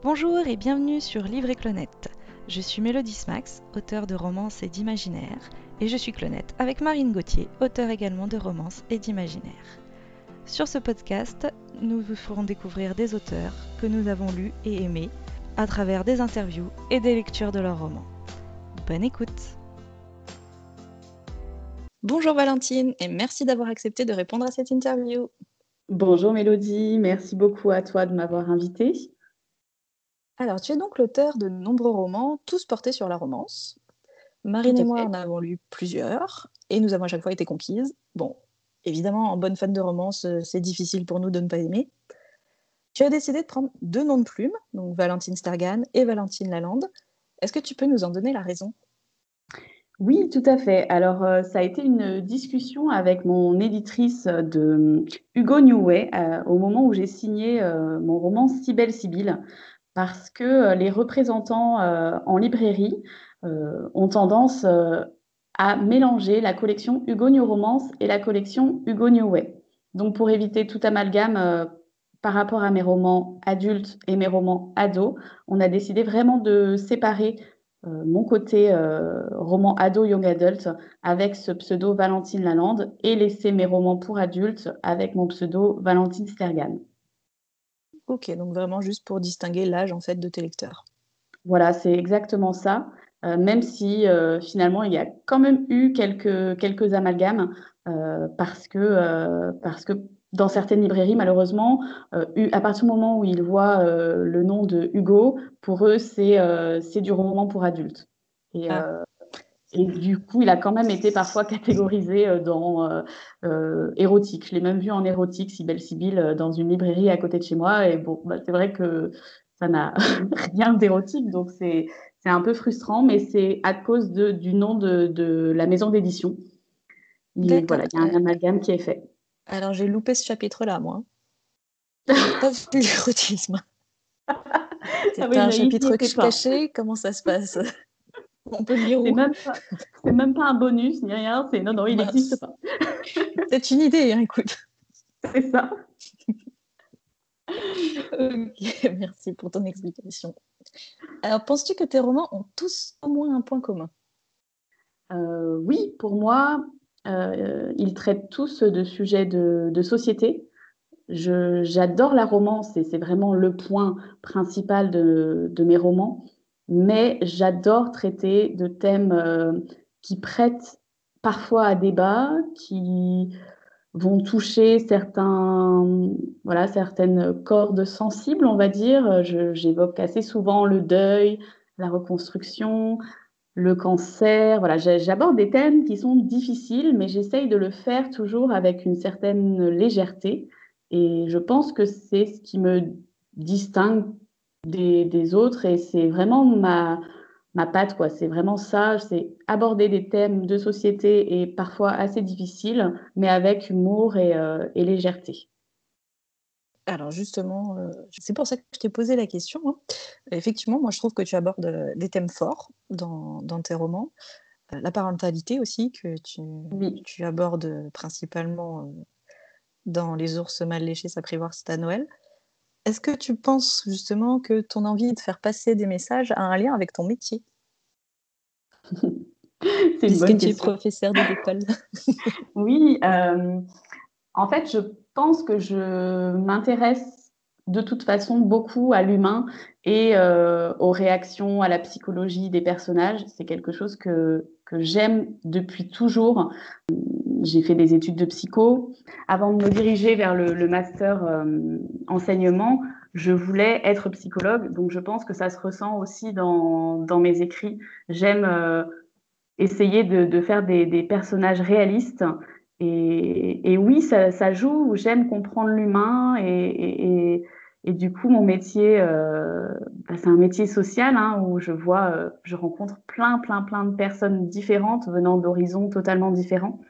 Bonjour et bienvenue sur Livre et Clonette. Je suis Mélodie Smax, auteure de romances et d'imaginaire, et je suis Clonette avec Marine Gauthier, auteure également de romances et d'imaginaire. Sur ce podcast, nous vous ferons découvrir des auteurs que nous avons lus et aimés à travers des interviews et des lectures de leurs romans. Bonne écoute Bonjour Valentine et merci d'avoir accepté de répondre à cette interview. Bonjour Mélodie, merci beaucoup à toi de m'avoir invitée. Alors, tu es donc l'auteur de nombreux romans, tous portés sur la romance. Marine et moi en avons lu plusieurs, et nous avons à chaque fois été conquises. Bon, évidemment, en bonne fan de romance, euh, c'est difficile pour nous de ne pas aimer. Tu as décidé de prendre deux noms de plumes, donc Valentine Stargan et Valentine Lalande. Est-ce que tu peux nous en donner la raison? Oui, tout à fait. Alors, euh, ça a été une discussion avec mon éditrice de euh, Hugo Newway au moment où j'ai signé mon roman Si belle Sibylle parce que euh, les représentants euh, en librairie euh, ont tendance à mélanger la collection Hugo New Romance et la collection Hugo New Way. Donc pour éviter tout amalgame par rapport à mes romans adultes et mes romans ados, on a décidé vraiment de séparer mon côté roman ado young adult avec ce pseudo Valentine Lalande et laisser mes romans pour adultes avec mon pseudo Valentine Stergan. Ok, donc vraiment juste pour distinguer l'âge en fait de tes lecteurs. Voilà, c'est exactement ça. Euh, même si euh, finalement il y a quand même eu quelques, quelques amalgames euh, parce, que, parce que dans certaines librairies, malheureusement, à partir du moment où ils voient le nom de Hugo, pour eux, c'est du roman pour adultes. Et, ah. Et du coup, il a quand même été parfois catégorisé euh, dans euh, euh, érotique. Je l'ai même vu en érotique, Sibelle Sibylle, dans une librairie à côté de chez moi. Et bon, bah, c'est vrai que ça n'a rien d'érotique, donc c'est un peu frustrant, mais c'est à cause de, du nom de, de la maison d'édition. Voilà, il y a un amalgame qui est fait. Alors j'ai loupé ce chapitre-là, moi. pas vu l'érotisme. C'est ah un chapitre caché, comment ça se passe? On peut le C'est même, pas, même pas un bonus ni rien. C'est non, non, il n'existe pas. C'est une idée, hein, écoute. C'est ça. ok, merci pour ton explication. Alors, penses-tu que tes romans ont tous au moins un point commun? Euh, Oui, pour moi, euh, ils traitent tous de sujets de, de société. J'adore la romance et c'est vraiment le point principal de, de mes romans mais j'adore traiter de thèmes euh, qui prêtent parfois à débat, qui vont toucher certains, voilà, certaines cordes sensibles, on va dire. J'évoque assez souvent le deuil, la reconstruction, le cancer. Voilà, j'aborde des thèmes qui sont difficiles, mais j'essaye de le faire toujours avec une certaine légèreté. Et je pense que c'est ce qui me distingue des, autres et c'est vraiment ma, ma patte, quoi. C'est vraiment ça, c'est aborder des thèmes de société et parfois assez difficiles, mais avec humour et, euh, légèreté. Alors justement, euh, c'est pour ça que je t'ai posé la question. Hein. Effectivement, moi je trouve que tu abordes euh, des thèmes forts dans, dans tes romans. la parentalité aussi, que tu, tu abordes principalement dans Les ours mal léchés s'apprivoisent à Noël. Est-ce que tu penses justement que ton envie de faire passer des messages a un lien avec ton métier? C'est une bonne tu es professeur de l'école. oui, euh, en fait, je pense que je m'intéresse de toute façon beaucoup à l'humain et euh, aux réactions, à la psychologie des personnages. C'est quelque chose que, que j'aime depuis toujours. J'ai fait des études de psycho. Avant de me diriger vers le, master euh, enseignement, je voulais être psychologue. Donc je pense que ça se ressent aussi dans, dans mes écrits. J'aime euh, essayer de, de faire des, des, personnages réalistes. Et, et oui, ça, ça joue. J'aime comprendre l'humain et, et, et, du coup, mon métier, euh, bah, c'est un métier social hein, où je vois, je rencontre plein, plein, plein de personnes différentes venant d'horizons totalement différents.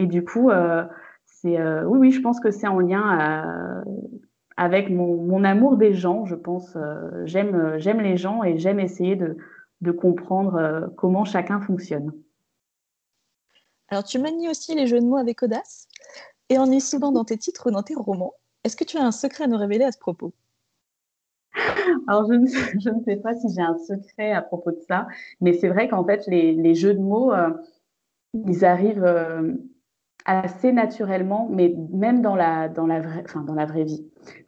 Et du coup, euh, c'est euh, oui, oui, je pense que c'est en lien euh, avec mon, amour des gens. Je pense, j'aime, j'aime les gens et j'aime essayer de, de comprendre comment chacun fonctionne. Alors, tu manies aussi les jeux de mots avec audace et en est souvent dans tes titres ou dans tes romans. Est-ce que tu as un secret à nous révéler à ce propos? Alors, je ne, sais, pas si j'ai un secret à propos de ça, mais c'est vrai qu'en fait, les, jeux de mots, euh, ils arrivent euh, assez naturellement, mais même dans la, dans la, vraie, enfin, dans la vraie vie.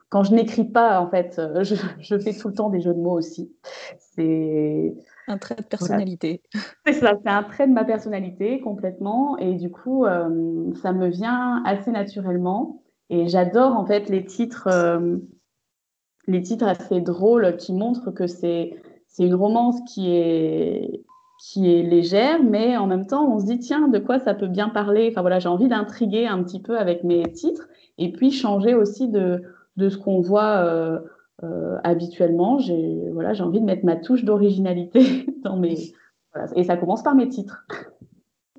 Quand je n'écris pas, en fait, euh, je, fais tout le temps des jeux de mots aussi. C'est un trait de personnalité. C'est ça, c'est un trait de ma personnalité complètement, et du coup, ça me vient assez naturellement. Et j'adore en fait les titres les titres assez drôles qui montrent que c'est c'est une romance qui est qui est légère, mais en même temps, on se dit tiens, de quoi ça peut bien parler? Enfin voilà, j'ai envie d'intriguer un petit peu avec mes titres et puis changer aussi de de ce qu'on voit euh, euh, habituellement. J'ai voilà, envie de mettre ma touche d'originalité dans mes voilà. et ça commence par mes titres.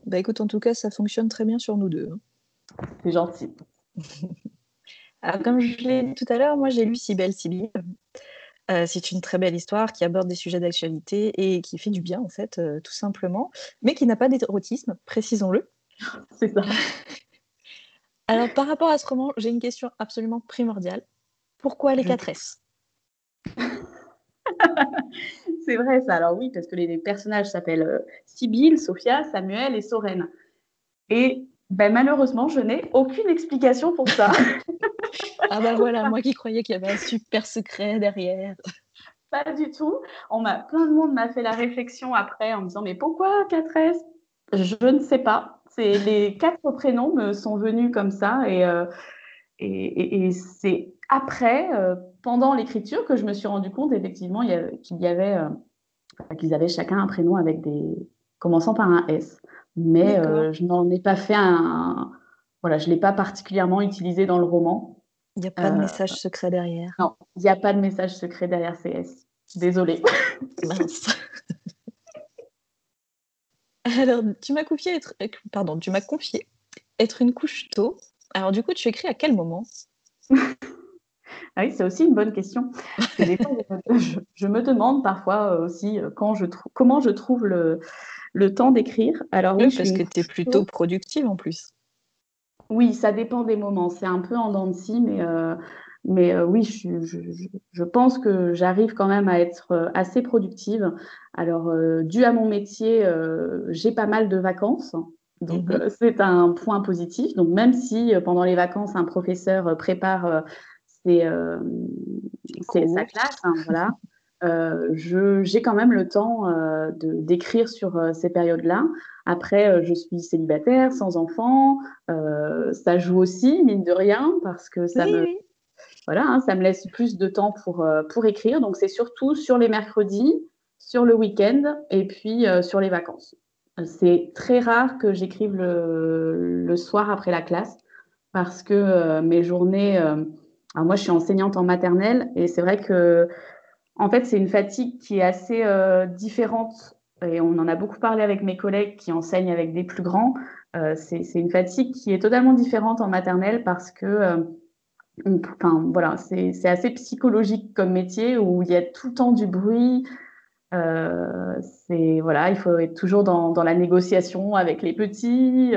Bah écoute, en tout cas, ça fonctionne très bien sur nous deux. Hein. C'est gentil. comme je l'ai dit tout à l'heure, moi j'ai lu Si belle, si euh, c'est une très belle histoire qui aborde des sujets d'actualité et qui fait du bien, en fait, euh, tout simplement, mais qui n'a pas d'érotisme, précisons-le. C'est ça. Alors, par rapport à ce roman, j'ai une question absolument primordiale. Pourquoi les 4 S? C'est vrai, ça. Alors, oui, parce que les, personnages s'appellent euh, Sibylle, Sophia, Samuel et Soren. Et ben, malheureusement, je n'ai aucune explication pour ça. ah ben voilà, moi qui croyais qu'il y avait un super secret derrière. Pas du tout. On m'a, plein de monde m'a fait la réflexion après en me disant mais pourquoi 4S Je ne sais pas. C'est les quatre prénoms me sont venus comme ça et, euh, et, c'est après, euh, pendant l'écriture, que je me suis rendu compte effectivement qu'il y avait, euh, qu'ils avaient chacun un prénom avec des commençant par un S mais euh, je n'en ai pas fait un. Voilà, je ne l'ai pas particulièrement utilisé dans le roman. Il n'y a pas de euh, message secret derrière. Non, il n'y a pas de message secret derrière CS. Désolée. Mince. Alors, tu m'as confié être, pardon, tu m'as confié être une couche tôt. Alors, du coup, tu écris à quel moment? Ah oui, c'est aussi une bonne question. je, me demande parfois aussi euh, quand je comment je trouve le, le temps d'écrire. Alors oui, parce que tu es plutôt productive en plus. Oui, ça dépend des moments. C'est un peu en dents de scie, mais, euh, mais euh, oui, je, pense que j'arrive quand même à être euh, assez productive. Alors, dû à mon métier, j'ai pas mal de vacances. Donc, mhm. c'est un point positif. Donc, même si pendant les vacances, un professeur prépare ses, sa classe, hein, voilà. Euh, j'ai quand même le temps euh, d'écrire sur euh, ces périodes-là. Après, je suis célibataire, sans enfant. ça joue aussi, mine de rien, parce que ça me, voilà, hein, ça me laisse plus de temps pour, pour écrire. Donc, c'est surtout sur les mercredis, sur le week-end et puis sur les vacances. C'est très rare que j'écrive le, le, soir après la classe parce que mes journées. alors moi, je suis enseignante en maternelle et c'est vrai que en fait, c'est une fatigue qui est assez euh, différente et on en a beaucoup parlé avec mes collègues qui enseignent avec des plus grands. Euh, c'est une fatigue qui est totalement différente en maternelle parce que euh, enfin, voilà, c'est assez psychologique comme métier où il y a tout le temps du bruit. c'est voilà, il faut être toujours dans, la négociation avec les petits.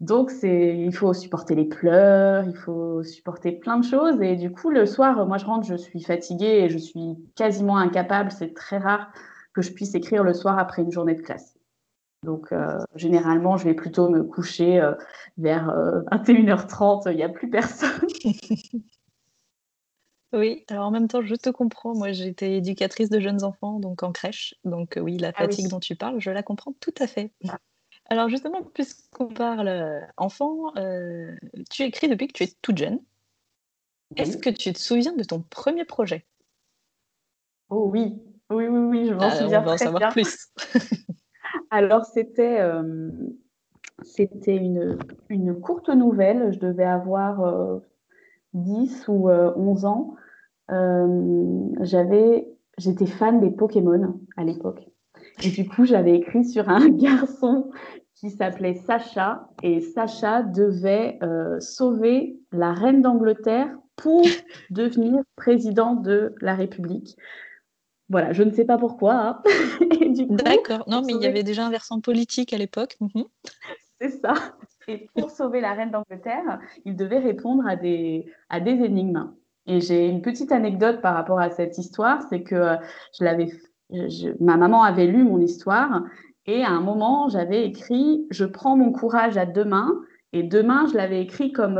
Donc, c'est, il faut supporter les pleurs, il faut supporter plein de choses. Et du coup, le soir, moi, je rentre, je suis fatiguée et je suis quasiment incapable. C'est très rare que je puisse écrire le soir après une journée de classe. Donc, euh, généralement, je vais plutôt me coucher euh, vers 21h30. Euh, il n'y a plus personne. oui, alors en même temps, je te comprends. Moi, j'étais éducatrice de jeunes enfants, donc en crèche. Donc, oui, la ah fatigue dont tu parles, je la comprends tout à fait. Ah. Alors justement, puisqu'on parle euh, enfant, euh, tu écris depuis que tu es toute jeune. Est-ce que tu te souviens de ton premier projet? Oh oui, oui, oui, oui, je m'en ah, souviens on va en savoir plus. Alors c'était euh, c'était une, une, courte nouvelle. Je devais avoir 10 ou 11 ans. j'avais j'étais fan des Pokémon à l'époque. Et du coup, j'avais écrit sur un garçon qui s'appelait Sacha. Et Sacha devait euh, sauver la reine d'Angleterre pour devenir président de la République. Voilà, je ne sais pas pourquoi. Hein. D'accord, non, mais il y avait déjà un versant politique à l'époque. Mhm. C'est ça. Et pour sauver la reine d'Angleterre, il devait répondre à des, à des énigmes. Et j'ai une petite anecdote par rapport à cette histoire, c'est que je l'avais, ma maman avait lu mon histoire et à un moment j'avais écrit "Je prends mon courage à deux mains" et demain je l'avais écrit comme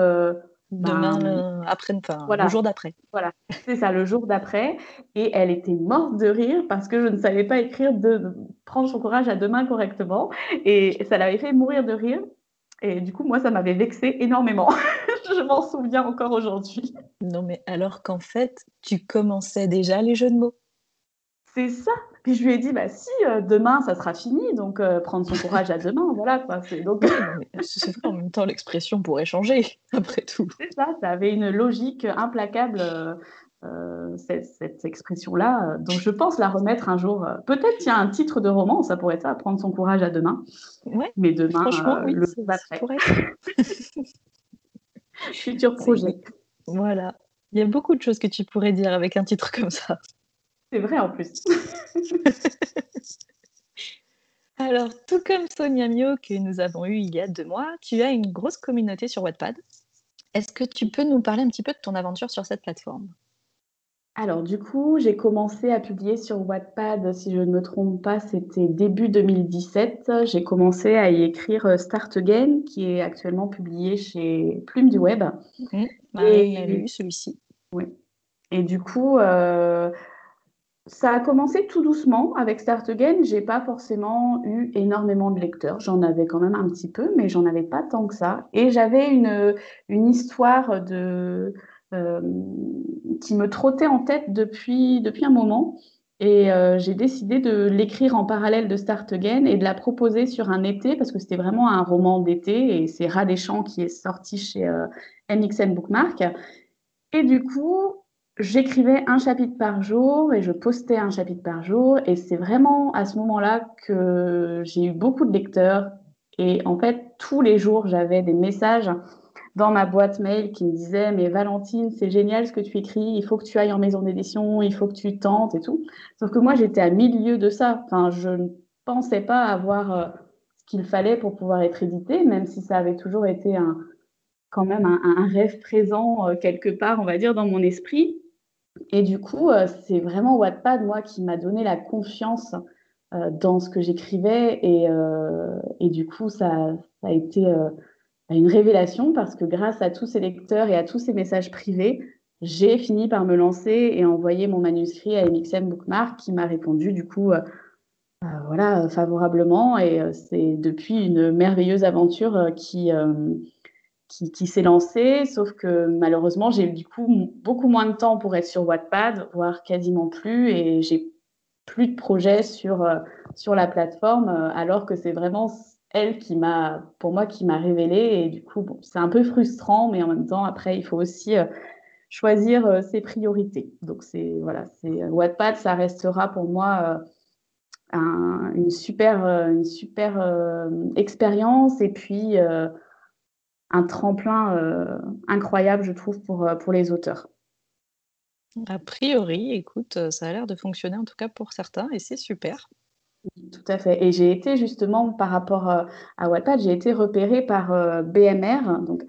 Demain, ben, après, voilà. le jour d'après. Voilà, c'est ça, le jour d'après. Et elle était morte de rire parce que je ne savais pas écrire de, prendre son courage à deux mains correctement. Et ça l'avait fait mourir de rire. Et du coup, moi, ça m'avait vexé énormément. je m'en souviens encore aujourd'hui. Non, mais alors qu'en fait, tu commençais déjà les jeux de mots. C'est ça. Puis je lui ai dit, bah si, euh, demain, ça sera fini, donc euh, prendre son courage à demain, voilà quoi. Donc... c'est vrai, en même temps, l'expression pourrait changer, après tout. C'est ça, ça avait une logique implacable, euh, cette, expression-là. Donc je pense la remettre un jour. Peut-être qu'il y a un titre de roman, ça pourrait être ça, prendre son courage à demain. Ouais, Mais demain, franchement, oui, le Futur projet. Voilà. Il y a beaucoup de choses que tu pourrais dire avec un titre comme ça. C'est vrai en plus. Alors, tout comme Sonia Mio que nous avons eu il y a deux mois, tu as une grosse communauté sur Wattpad. Est-ce que tu peux nous parler un petit peu de ton aventure sur cette plateforme? Alors du coup, j'ai commencé à publier sur Wattpad, si je ne me trompe pas, c'était début 2017. J'ai commencé à y écrire euh, Start Again, qui est actuellement publié chez Plume du Web. Mmh, bah, Et lu celui-ci. Oui. Et du coup, euh, ça a commencé tout doucement avec Start Again. J'ai pas forcément eu énormément de lecteurs. J'en avais quand même un petit peu, mais j'en avais pas tant que ça. Et j'avais une, une histoire euh, qui me trottait en tête depuis, depuis un moment. Et euh, j'ai décidé de l'écrire en parallèle de Start Again et de la proposer sur un été parce que c'était vraiment un roman d'été et c'est Rat des Champs qui est sorti chez euh, MXN Bookmark. Et du coup, j'écrivais un chapitre par jour et je postais un chapitre par jour. Et c'est vraiment à ce moment-là que j'ai eu beaucoup de lecteurs. Et en fait, tous les jours, j'avais des messages dans ma boîte mail qui me disaient Mais Valentine, c'est génial ce que tu écris, il faut que tu ailles en maison d'édition, il faut que tu tentes et tout. Sauf que moi, j'étais à milieu de ça. Enfin, je ne pensais pas avoir euh, ce qu'il fallait pour pouvoir être édité, même si ça avait toujours été un, quand même un, rêve présent euh, quelque part, on va dire, dans mon esprit. Et du coup, euh, c'est vraiment Wattpad, moi, qui m'a donné la confiance euh, dans ce que j'écrivais. Et, euh, et, du coup, ça, ça a été une révélation parce que grâce à tous ces lecteurs et à tous ces messages privés, j'ai fini par me lancer et envoyer mon manuscrit à MXM Bookmark qui m'a répondu du coup voilà, favorablement. Et c'est depuis une merveilleuse aventure qui, qui, s'est lancé, sauf que malheureusement, j'ai du coup beaucoup moins de temps pour être sur Wattpad, voire quasiment plus, et j'ai plus de projets sur, euh, sur la plateforme, euh, alors que c'est vraiment elle qui m'a, pour moi, qui m'a révélé, et du coup, bon, c'est un peu frustrant, mais en même temps, après, il faut aussi euh, choisir ses priorités. Donc, c'est, voilà, c'est, Wattpad, ça restera pour moi une super, une super expérience, et puis un tremplin euh, incroyable, je trouve, pour, euh, pour les auteurs. A priori, écoute, euh, ça a l'air de fonctionner en tout cas pour certains et c'est super. Tout à fait. Et j'ai été justement par rapport à Wattpad, j'ai été repérée par BMR, donc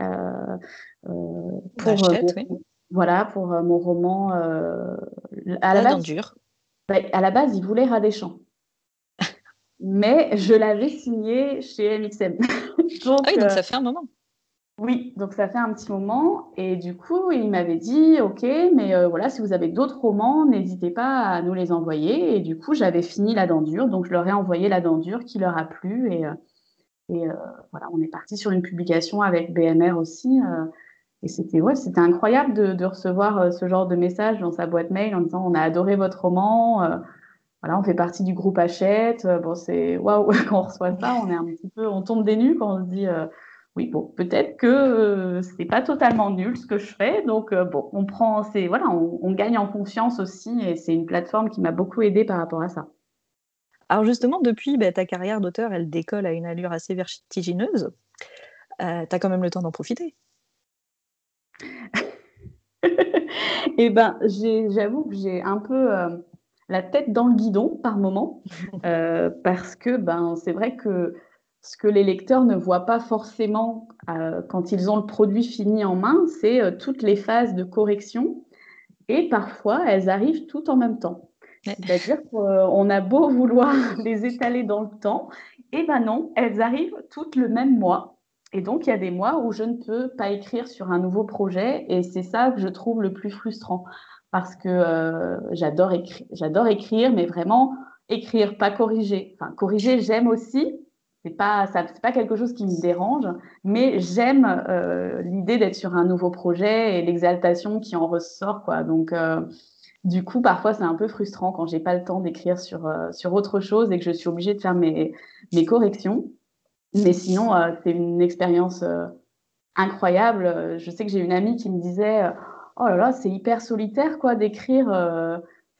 pour voilà pour mon roman. à la, base, bah, à la base, des Champs, mais je l'avais signé chez MXM. donc, ah oui, donc ça fait un moment. Oui, donc ça fait un petit moment. Et du coup, il m'avait dit, OK, mais euh, voilà, si vous avez d'autres romans, n'hésitez pas à nous les envoyer. Et du coup, j'avais fini La Dent Dure, donc je leur ai envoyé La Dent Dure qui leur a plu. Et, euh, et euh, voilà, on est parti sur une publication avec BMR aussi. et c'était ouais, c'était incroyable de, de recevoir ce genre de message dans sa boîte mail en disant, on a adoré votre roman. voilà, on fait partie du groupe Hachette. bon, c'est waouh, quand on reçoit ça, on est un petit peu, on tombe des nues quand on se dit oui, bon, peut-être que euh, c'est pas totalement nul ce que je fais. Donc, euh, bon, on prend, c'est voilà, on, gagne en confiance aussi, et c'est une plateforme qui m'a beaucoup aidé par rapport à ça. Alors justement, depuis bah, ta carrière d'auteur, elle décolle à une allure assez vertigineuse. Euh, tu as quand même le temps d'en profiter. eh ben, j'avoue que j'ai un peu la tête dans le guidon par moment, parce que ben, c'est vrai que ce que les lecteurs ne voient pas forcément euh, quand ils ont le produit fini en main, c'est euh, toutes les phases de correction et parfois elles arrivent toutes en même temps. C'est-à-dire qu'on a beau vouloir les étaler dans le temps, et ben non, elles arrivent toutes le même mois. Et donc, il y a des mois où je ne peux pas écrire sur un nouveau projet, et c'est ça que je trouve le plus frustrant, parce que euh, j'adore écrire, j'adore écrire, mais vraiment écrire, pas corriger. Enfin, corriger, j'aime aussi, c'est pas ça, pas quelque chose qui me dérange, mais j'aime euh, l'idée d'être sur un nouveau projet et l'exaltation qui en ressort, quoi. Donc euh, du coup, parfois, c'est un peu frustrant quand j'ai pas le temps d'écrire sur, euh, sur autre chose et que je suis obligée de faire mes, mes corrections. Mais sinon, euh, c'est une expérience euh, incroyable. Je sais que j'ai une amie qui me disait Oh là là, c'est hyper solitaire quoi d'écrire,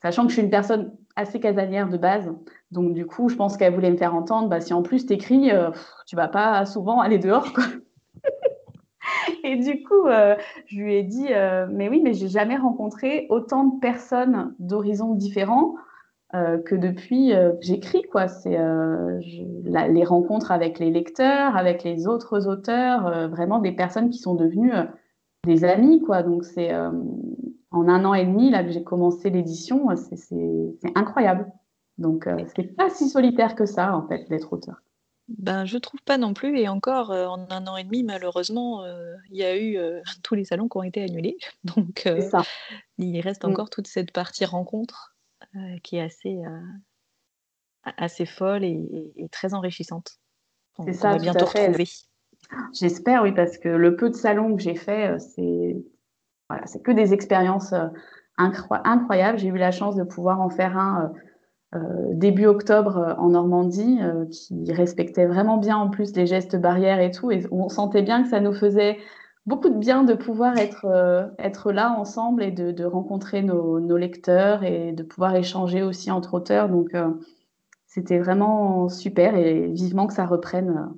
sachant que je suis une personne assez casanière de base. Donc, du coup, je pense qu'elle voulait me faire entendre bah, si en plus tu écris, tu vas pas souvent aller dehors. Quoi. Et du coup, euh, je lui ai dit, euh, mais oui, mais j'ai jamais rencontré autant de personnes d'horizons différents euh, que depuis que j'écris. Quoi. C'est les rencontres avec les lecteurs, avec les autres auteurs, vraiment des personnes qui sont devenues des amis. Quoi. Donc c'est en un an et demi là que j'ai commencé l'édition, c'est incroyable. Donc c'est pas si solitaire que ça en fait d'être auteur. Ben, je trouve pas non plus et encore, euh, en un an et demi malheureusement, euh, il y a eu, euh, tous les salons qui ont été annulés donc il reste mmh. encore toute cette partie rencontre, qui est assez, assez folle et très enrichissante. C'est ça, va bientôt retrouver. J'espère oui, parce que le peu de salons que j'ai fait, c'est voilà, c'est que des expériences, incroyables. J'ai eu la chance de pouvoir en faire un, euh, début octobre euh, en Normandie, euh, qui respectait vraiment bien en plus les gestes barrières et tout. Et on sentait bien que ça nous faisait beaucoup de bien de pouvoir être, être là ensemble et de, rencontrer nos, lecteurs et de pouvoir échanger aussi entre auteurs. Donc, c'était vraiment super et vivement que ça reprenne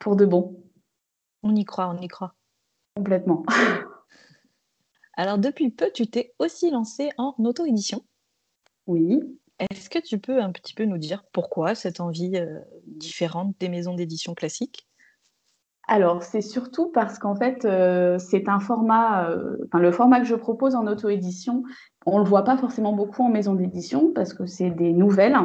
pour de bon. On y croit, on y croit. Complètement. Alors, depuis peu, tu t'es aussi lancée en auto-édition. Oui. Est-ce que tu peux un petit peu nous dire pourquoi cette envie euh, différente des maisons d'édition classiques? Alors, c'est surtout parce qu'en fait, euh, c'est un format, euh, enfin, le format que je propose en auto-édition, on ne le voit pas forcément beaucoup en maison d'édition parce que c'est des nouvelles.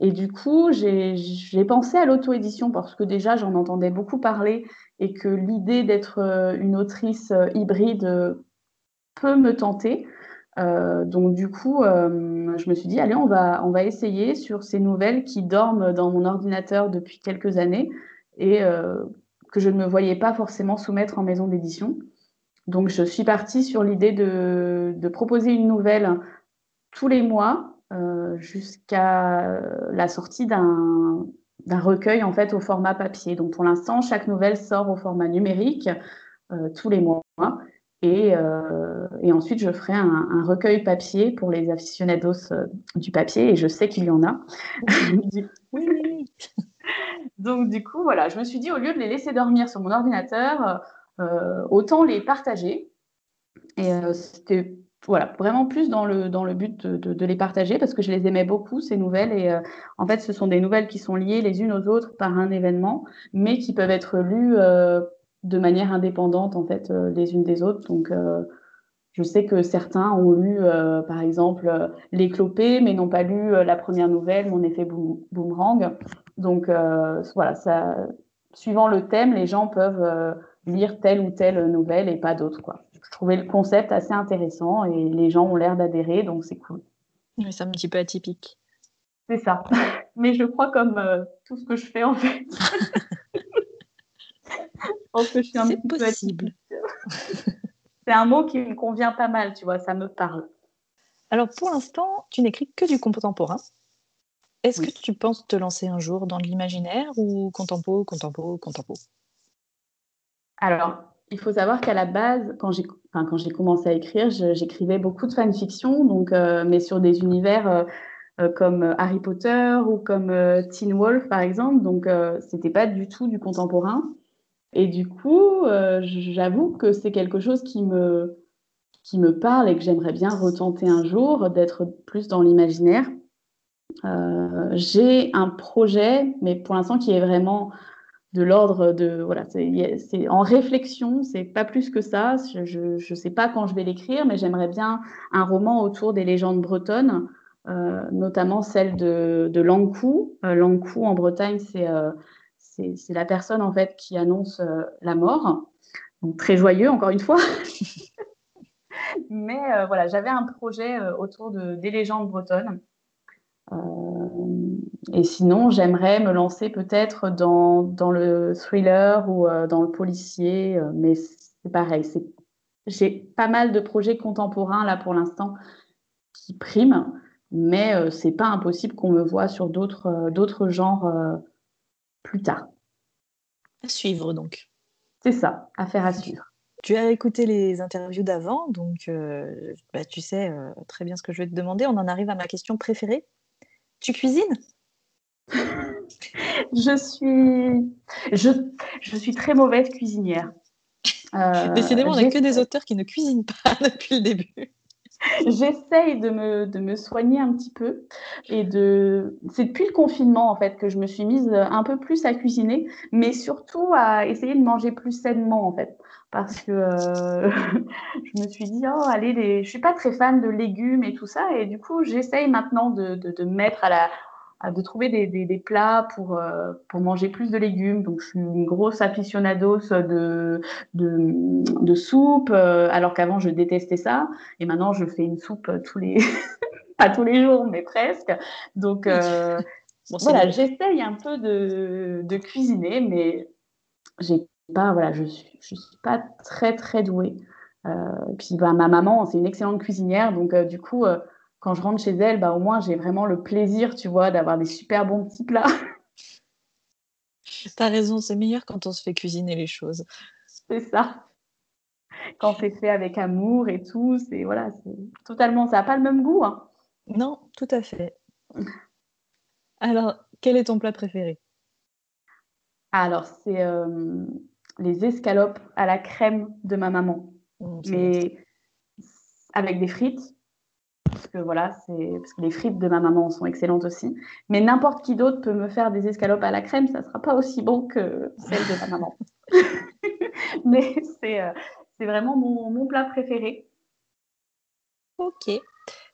Et du coup, j'ai pensé à l'auto-édition parce que déjà, j'en entendais beaucoup parler et que l'idée d'être une autrice hybride peut me tenter. Euh, donc du coup, euh, je me suis dit, allez, on va, on va essayer sur ces nouvelles qui dorment dans mon ordinateur depuis quelques années et euh, que je ne me voyais pas forcément soumettre en maison d'édition. Donc je suis partie sur l'idée de, de, proposer une nouvelle tous les mois jusqu'à la sortie d'un recueil en fait au format papier. Donc pour l'instant, chaque nouvelle sort au format numérique tous les mois. Et, euh, et, ensuite, je ferai un, un, recueil papier pour les aficionados euh, du papier, et je sais qu'il y en a. oui, oui, oui. Donc, du coup, voilà, je me suis dit, au lieu de les laisser dormir sur mon ordinateur, euh, autant les partager. Et c'était voilà, vraiment plus dans le, dans le but de, de, de, les partager parce que je les aimais beaucoup, ces nouvelles. Et en fait, ce sont des nouvelles qui sont liées les unes aux autres par un événement, mais qui peuvent être lues de manière indépendante en fait euh, les unes des autres. Donc euh, je sais que certains ont lu, euh, par exemple, L'éclopé, mais n'ont pas lu la première nouvelle, Mon effet boomerang. Donc voilà, ça, suivant le thème, les gens peuvent lire telle ou telle nouvelle et pas d'autres. Quoi. Je trouvais le concept assez intéressant et les gens ont l'air d'adhérer, donc c'est cool. Mais c'est un petit peu atypique. C'est ça. Mais je crois comme tout ce que je fais en fait. que je suis un C'est possible. C'est un mot qui me convient pas mal, tu vois, ça me parle. Alors pour l'instant, tu n'écris que du contemporain. Est-ce que tu penses te lancer un jour dans l'imaginaire ou contempo, contempo, contempo? Alors, il faut savoir qu'à la base, quand j'ai enfin, quand j'ai commencé à écrire, j'écrivais beaucoup de fanfiction, donc euh, mais sur des univers euh, euh, comme Harry Potter ou comme Teen Wolf par exemple, donc c'était pas du tout du contemporain. Et du coup, euh, j'avoue que c'est quelque chose qui me, qui me parle et que j'aimerais bien retenter un jour, d'être plus dans l'imaginaire. Euh, j'ai un projet, mais pour l'instant qui est vraiment de l'ordre de voilà, c'est en réflexion, c'est pas plus que ça. Je ne sais pas quand je vais l'écrire, mais j'aimerais bien un roman autour des légendes bretonnes, euh, notamment celle de, de Lankou. Euh, en Bretagne, c'est c'est la personne en fait qui annonce euh, la mort. Donc très joyeux encore une fois. mais voilà, j'avais un projet autour de, des légendes bretonnes. Et sinon, j'aimerais me lancer peut-être dans, dans, le thriller ou euh, dans le policier, euh, mais c'est pareil. J'ai pas mal de projets contemporains là pour l'instant qui priment, mais euh, c'est pas impossible qu'on me voit sur d'autres genres plus tard. À suivre donc. C'est ça, affaire à suivre. Tu as écouté les interviews d'avant, donc bah, tu sais très bien ce que je vais te demander. On en arrive à ma question préférée. Tu cuisines? Je suis, je, je, suis très mauvaise cuisinière. Euh, Décidément, on n'a que des auteurs qui ne cuisinent pas depuis le début. J'essaye de me, de me soigner un petit peu et de. C'est depuis le confinement en fait que je me suis mise un peu plus à cuisiner, mais surtout à essayer de manger plus sainement en fait, parce que euh, je me suis dit oh allez je suis pas très fan de légumes et tout ça et du coup j'essaye maintenant de, de, de mettre à la de trouver des, des, des plats pour, euh, pour manger plus de légumes. Donc, je suis une grosse aficionados de, de, de soupe, euh, alors qu'avant, je détestais ça. Et maintenant, je fais une soupe tous les, pas tous les jours, mais presque. Donc, euh, voilà, j'essaye un peu de, de cuisiner, mais j'ai pas, voilà, je suis, je suis pas très, très douée. Euh, puis, bah, ma maman, c'est une excellente cuisinière, donc du coup, quand je rentre chez elle, bah, au moins j'ai vraiment le plaisir, tu vois, d'avoir des super bons petits plats. T'as raison, c'est meilleur quand on se fait cuisiner les choses. C'est ça. Quand c'est fait avec amour et tout, c'est voilà, c'est totalement, ça n'a pas le même goût. Hein. Non, tout à fait. Alors, quel est ton plat préféré? Alors, c'est euh, les escalopes à la crème de ma maman. Mmh, Mais avec des frites parce que voilà, c'est parce que les frites de ma maman sont excellentes aussi. Mais n'importe qui d'autre peut me faire des escalopes à la crème, ça sera pas aussi bon que celle de ma maman. Mais c'est euh, c'est vraiment mon, mon, plat préféré. Ok.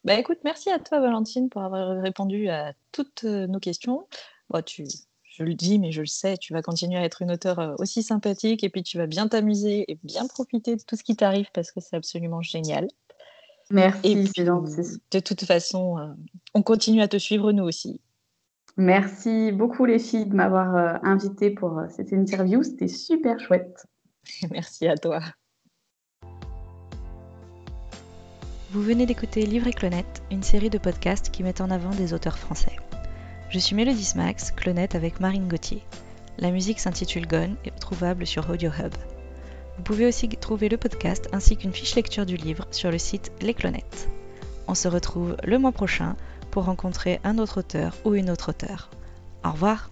Bah écoute, merci à toi Valentine pour avoir répondu à toutes euh, nos questions. Bon, tu, je le dis, mais je le sais, tu vas continuer à être une auteure euh, aussi sympathique et puis tu vas bien t'amuser et bien profiter de tout ce qui t'arrive parce que c'est absolument génial. Merci, c'est gentil. De toute façon, euh, on continue à te suivre nous aussi. Merci beaucoup les filles de m'avoir euh, invité pour euh, cette interview. C'était super chouette. Merci à toi. Vous venez d'écouter Livre et Clonette, une série de podcasts qui met en avant des auteurs français. Je suis Mélodie Smax, Clonette avec Marine Gauthier. La musique s'intitule Gone et trouvable sur Audio Hub. Vous pouvez aussi trouver le podcast ainsi qu'une fiche lecture du livre sur le site Les Clonettes. On se retrouve le mois prochain pour rencontrer un autre auteur ou une autre auteure. Au revoir